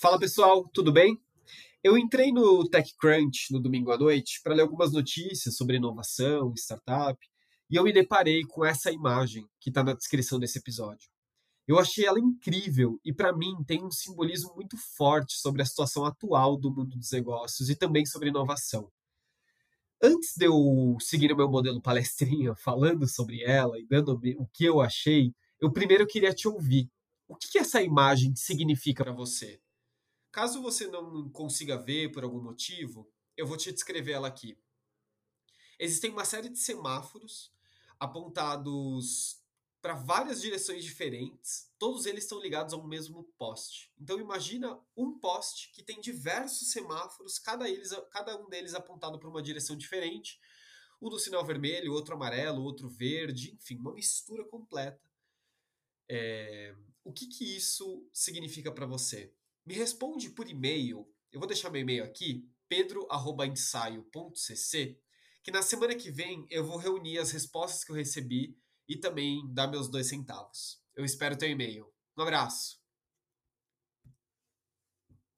Fala pessoal, tudo bem? Eu entrei no TechCrunch no domingo à noite para ler algumas notícias sobre inovação, startup, e eu me deparei com essa imagem que está na descrição desse episódio. Eu achei ela incrível e, para mim, tem um simbolismo muito forte sobre a situação atual do mundo dos negócios e também sobre inovação. Antes de eu seguir o meu modelo palestrinha falando sobre ela e dando o que eu achei, eu primeiro queria te ouvir. O que essa imagem significa para você? Caso você não consiga ver por algum motivo, eu vou te descrever ela aqui. Existem uma série de semáforos apontados para várias direções diferentes, todos eles estão ligados ao mesmo poste. Então imagina um poste que tem diversos semáforos, cada, eles, cada um deles apontado para uma direção diferente, um do sinal vermelho, outro amarelo, outro verde, enfim, uma mistura completa. É... O que, que isso significa para você? Me responde por e-mail. Eu vou deixar meu e-mail aqui, pedro@ensaio.cc, que na semana que vem eu vou reunir as respostas que eu recebi e também dar meus dois centavos. Eu espero teu e-mail. Um abraço.